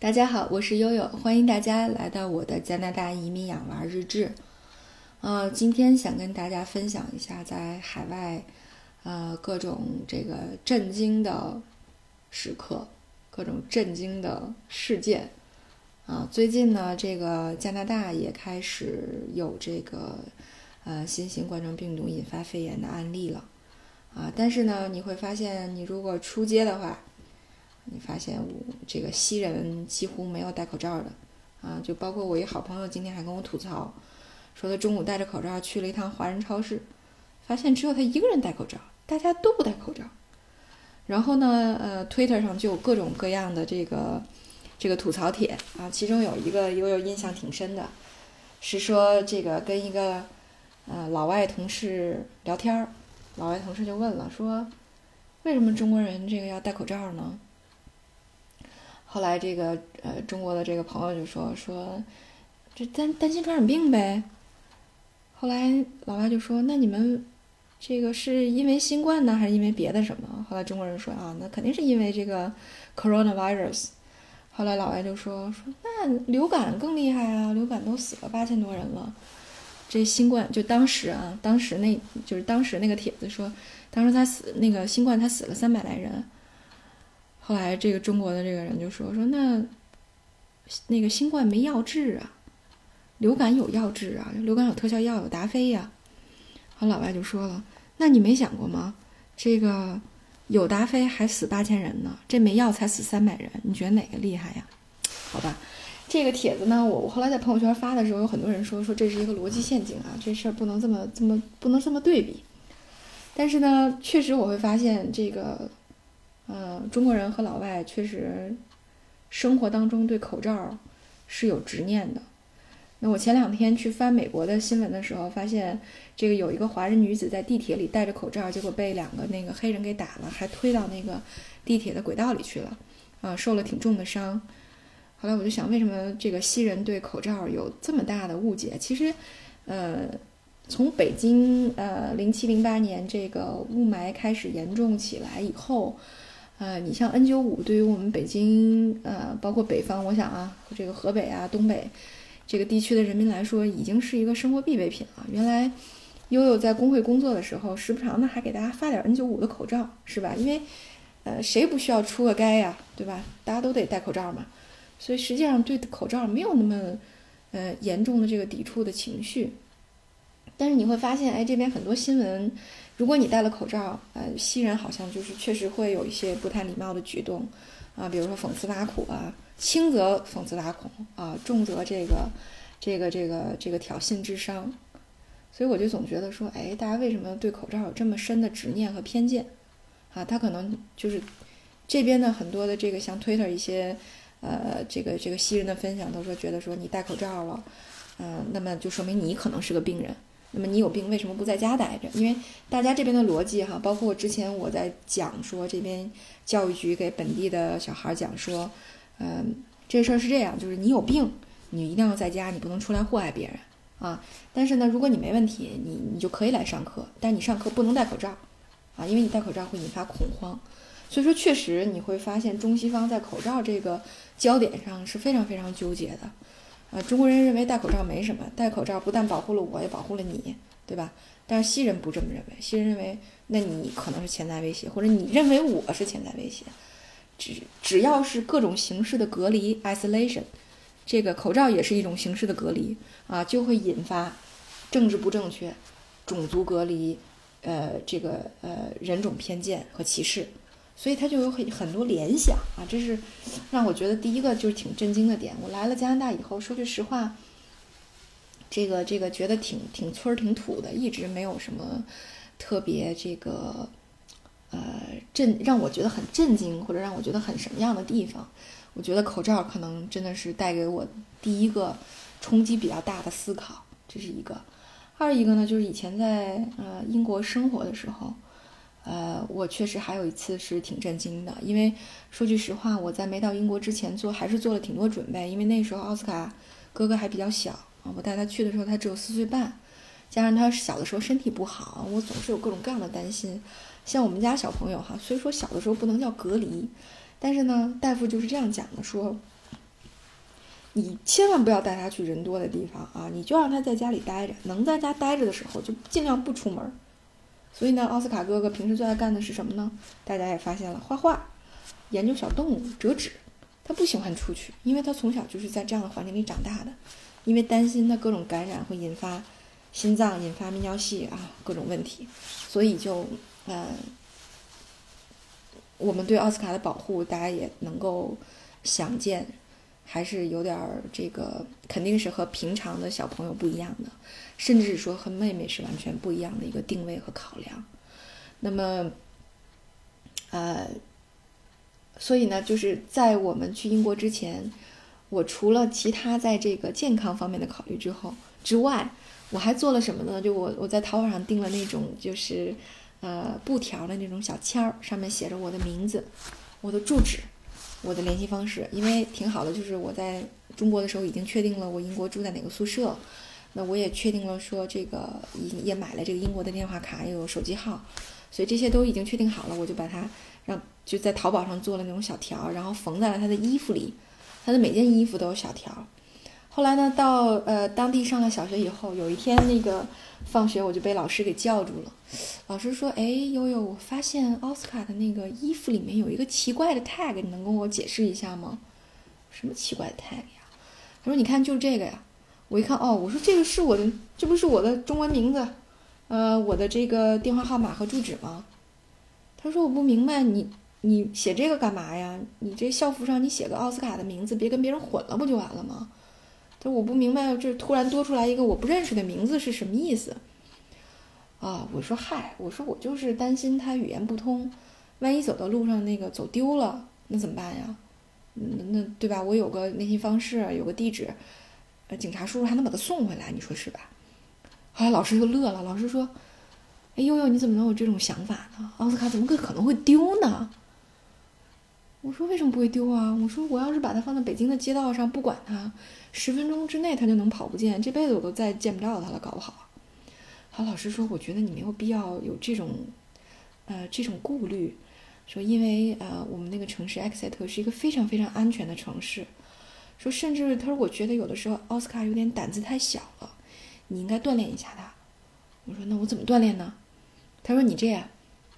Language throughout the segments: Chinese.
大家好，我是悠悠，欢迎大家来到我的加拿大移民养娃日志。呃，今天想跟大家分享一下在海外，呃，各种这个震惊的时刻，各种震惊的事件。啊，最近呢，这个加拿大也开始有这个呃新型冠状病毒引发肺炎的案例了。啊，但是呢，你会发现，你如果出街的话，你发现我这个西人几乎没有戴口罩的，啊，就包括我一好朋友今天还跟我吐槽，说他中午戴着口罩去了一趟华人超市，发现只有他一个人戴口罩，大家都不戴口罩。然后呢，呃，Twitter 上就有各种各样的这个这个吐槽帖啊，其中有一个悠悠印象挺深的，是说这个跟一个呃老外同事聊天儿，老外同事就问了，说为什么中国人这个要戴口罩呢？后来这个呃中国的这个朋友就说说，这担担心传染病呗。后来老外就说，那你们这个是因为新冠呢，还是因为别的什么？后来中国人说啊，那肯定是因为这个 coronavirus。后来老外就说说，那流感更厉害啊，流感都死了八千多人了，这新冠就当时啊，当时那就是当时那个帖子说，当时他死那个新冠他死了三百来人。后来，这个中国的这个人就说：“说那那个新冠没药治啊，流感有药治啊，流感有特效药，有达菲呀。”后老外就说了：“那你没想过吗？这个有达菲还死八千人呢，这没药才死三百人，你觉得哪个厉害呀？”好吧，这个帖子呢，我我后来在朋友圈发的时候，有很多人说说这是一个逻辑陷阱啊，这事儿不能这么这么不能这么对比。但是呢，确实我会发现这个。嗯，中国人和老外确实生活当中对口罩是有执念的。那我前两天去翻美国的新闻的时候，发现这个有一个华人女子在地铁里戴着口罩，结果被两个那个黑人给打了，还推到那个地铁的轨道里去了，啊，受了挺重的伤。后来我就想，为什么这个西人对口罩有这么大的误解？其实，呃，从北京呃零七零八年这个雾霾开始严重起来以后。呃，你像 N95，对于我们北京，呃，包括北方，我想啊，这个河北啊、东北这个地区的人民来说，已经是一个生活必备品了。原来悠悠在工会工作的时候，时不常的还给大家发点 N95 的口罩，是吧？因为，呃，谁不需要出个街呀，对吧？大家都得戴口罩嘛。所以实际上对口罩没有那么，呃，严重的这个抵触的情绪。但是你会发现，哎，这边很多新闻。如果你戴了口罩，呃，西人好像就是确实会有一些不太礼貌的举动，啊，比如说讽刺挖苦啊，轻则讽刺挖苦啊，重则这个，这个这个这个挑衅智商，所以我就总觉得说，哎，大家为什么对口罩有这么深的执念和偏见？啊，他可能就是这边的很多的这个像 Twitter 一些，呃，这个这个西人的分享都说觉得说你戴口罩了，嗯，那么就说明你可能是个病人。那么你有病为什么不在家待着？因为大家这边的逻辑哈，包括之前我在讲说这边教育局给本地的小孩讲说，嗯，这事儿是这样，就是你有病，你一定要在家，你不能出来祸害别人啊。但是呢，如果你没问题，你你就可以来上课，但你上课不能戴口罩啊，因为你戴口罩会引发恐慌。所以说，确实你会发现中西方在口罩这个焦点上是非常非常纠结的。啊，中国人认为戴口罩没什么，戴口罩不但保护了我，也保护了你，对吧？但是西人不这么认为，西人认为，那你可能是潜在威胁，或者你认为我是潜在威胁。只只要是各种形式的隔离 （isolation），这个口罩也是一种形式的隔离啊，就会引发政治不正确、种族隔离，呃，这个呃人种偏见和歧视。所以他就有很很多联想啊，这是让我觉得第一个就是挺震惊的点。我来了加拿大以后，说句实话，这个这个觉得挺挺村儿挺土的，一直没有什么特别这个呃震让我觉得很震惊或者让我觉得很什么样的地方。我觉得口罩可能真的是带给我第一个冲击比较大的思考，这是一个。二一个呢，就是以前在呃英国生活的时候。呃，我确实还有一次是挺震惊的，因为说句实话，我在没到英国之前做还是做了挺多准备，因为那时候奥斯卡哥哥还比较小啊，我带他去的时候他只有四岁半，加上他小的时候身体不好，我总是有各种各样的担心。像我们家小朋友哈，虽说小的时候不能叫隔离，但是呢，大夫就是这样讲的，说你千万不要带他去人多的地方啊！你就让他在家里待着，能在家待着的时候就尽量不出门。所以呢，奥斯卡哥哥平时最爱干的是什么呢？大家也发现了，画画、研究小动物、折纸。他不喜欢出去，因为他从小就是在这样的环境里长大的。因为担心他各种感染会引发心脏、引发泌尿系啊各种问题，所以就呃，我们对奥斯卡的保护，大家也能够想见。还是有点儿这个，肯定是和平常的小朋友不一样的，甚至说和妹妹是完全不一样的一个定位和考量。那么，呃，所以呢，就是在我们去英国之前，我除了其他在这个健康方面的考虑之后之外，我还做了什么呢？就我我在淘宝上订了那种就是呃布条的那种小签儿，上面写着我的名字、我的住址。我的联系方式，因为挺好的，就是我在中国的时候已经确定了我英国住在哪个宿舍，那我也确定了说这个也也买了这个英国的电话卡，又有手机号，所以这些都已经确定好了，我就把它让就在淘宝上做了那种小条，然后缝在了他的衣服里，他的每件衣服都有小条。后来呢，到呃当地上了小学以后，有一天那个放学我就被老师给叫住了。老师说：“哎，悠悠，我发现奥斯卡的那个衣服里面有一个奇怪的 tag，你能跟我解释一下吗？什么奇怪的 tag 呀？”他说：“你看，就这个呀。”我一看，哦，我说这个是我的，这不是我的中文名字，呃，我的这个电话号码和住址吗？他说：“我不明白，你你写这个干嘛呀？你这校服上你写个奥斯卡的名字，别跟别人混了不就完了吗？”他：“我不明白，这突然多出来一个我不认识的名字是什么意思？”啊，我说：“嗨，我说我就是担心他语言不通，万一走到路上那个走丢了，那怎么办呀？那对吧？我有个联系方式，有个地址，呃，警察叔叔还能把他送回来，你说是吧？”后来老师就乐了，老师说：“哎，呦呦，你怎么能有这种想法呢？奥斯卡怎么可能会丢呢？”我说：“为什么不会丢啊？我说我要是把它放在北京的街道上，不管它。”十分钟之内他就能跑不见，这辈子我都再见不着他了，搞不好。好，老师说，我觉得你没有必要有这种，呃，这种顾虑。说，因为呃，我们那个城市埃克塞特是一个非常非常安全的城市。说，甚至他说，我觉得有的时候奥斯卡有点胆子太小了，你应该锻炼一下他。我说，那我怎么锻炼呢？他说，你这样，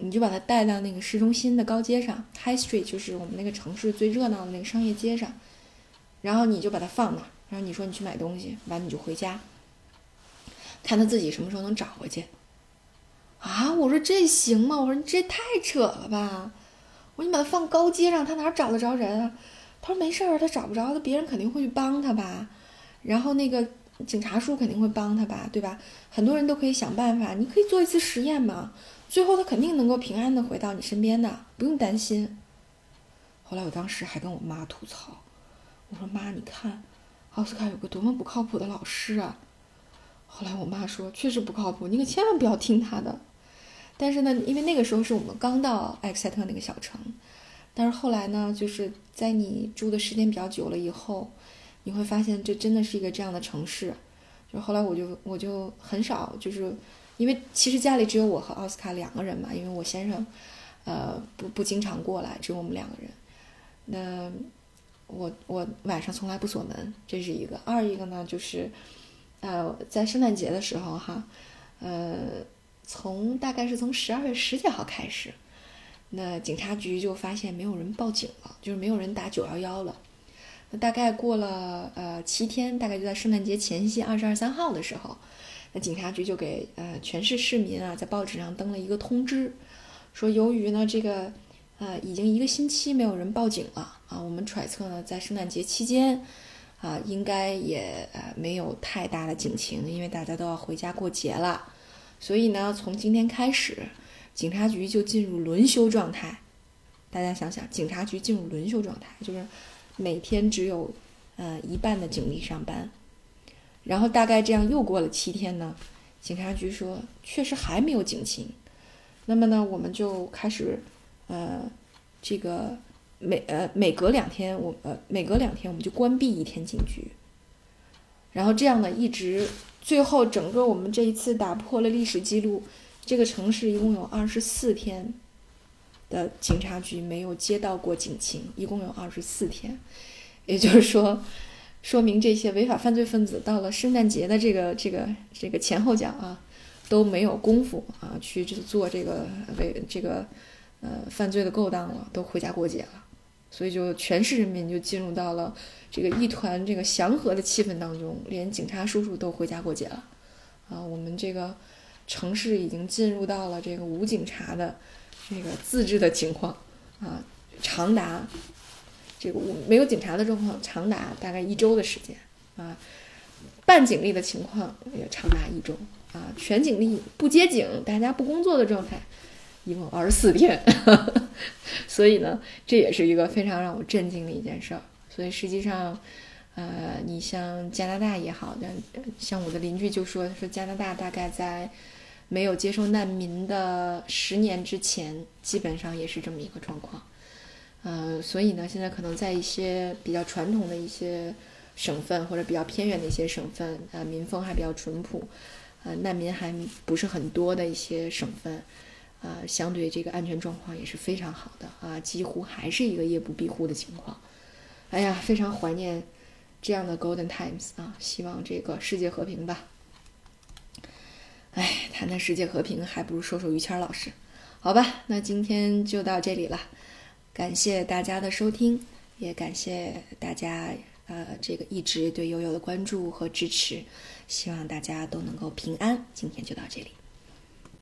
你就把他带到那个市中心的高街上，High Street，就是我们那个城市最热闹的那个商业街上，然后你就把它放那儿。然后你说你去买东西，完你就回家，看他自己什么时候能找回去。啊，我说这行吗？我说你这太扯了吧！我说你把他放高街上，他哪找得着人啊？他说没事儿，他找不着，他别人肯定会去帮他吧。然后那个警察叔肯定会帮他吧，对吧？很多人都可以想办法，你可以做一次实验嘛。最后他肯定能够平安的回到你身边的，不用担心。后来我当时还跟我妈吐槽，我说妈，你看。奥斯卡有个多么不靠谱的老师啊！后来我妈说，确实不靠谱，你可千万不要听他的。但是呢，因为那个时候是我们刚到埃克塞特那个小城，但是后来呢，就是在你住的时间比较久了以后，你会发现这真的是一个这样的城市。就后来我就我就很少，就是因为其实家里只有我和奥斯卡两个人嘛，因为我先生，呃，不不经常过来，只有我们两个人。那。我我晚上从来不锁门，这是一个。二一个呢，就是，呃，在圣诞节的时候哈，呃，从大概是从十二月十几号开始，那警察局就发现没有人报警了，就是没有人打九幺幺了。那大概过了呃七天，大概就在圣诞节前夕二十二三号的时候，那警察局就给呃全市市民啊在报纸上登了一个通知，说由于呢这个。呃，已经一个星期没有人报警了啊！我们揣测呢，在圣诞节期间，啊，应该也呃没有太大的警情，因为大家都要回家过节了。所以呢，从今天开始，警察局就进入轮休状态。大家想想，警察局进入轮休状态，就是每天只有呃一半的警力上班。然后大概这样又过了七天呢，警察局说确实还没有警情。那么呢，我们就开始。呃，这个每呃每隔两天，我呃每隔两天我们就关闭一天警局，然后这样呢，一直最后整个我们这一次打破了历史记录，这个城市一共有二十四天的警察局没有接到过警情，一共有二十四天，也就是说，说明这些违法犯罪分子到了圣诞节的这个这个这个前后脚啊，都没有功夫啊去做这个违这个呃犯罪的勾当了，都回家过节了，所以就全市人民就进入到了这个一团这个祥和的气氛当中，连警察叔叔都回家过节了啊，我们这个城市已经进入到了这个无警察的这个自治的情况啊，长达。这个没有警察的状况长达大概一周的时间啊，半警力的情况也长达一周啊，全警力不接警，大家不工作的状态，一共二十四天。所以呢，这也是一个非常让我震惊的一件事儿。所以实际上，呃，你像加拿大也好，像像我的邻居就说说加拿大大概在没有接收难民的十年之前，基本上也是这么一个状况。呃，所以呢，现在可能在一些比较传统的一些省份或者比较偏远的一些省份，呃，民风还比较淳朴，呃，难民还不是很多的一些省份，呃，相对这个安全状况也是非常好的啊，几乎还是一个夜不闭户的情况。哎呀，非常怀念这样的 Golden Times 啊！希望这个世界和平吧。哎，谈谈世界和平，还不如说说于谦老师，好吧？那今天就到这里了。感谢大家的收听，也感谢大家呃这个一直对悠悠的关注和支持，希望大家都能够平安。今天就到这里。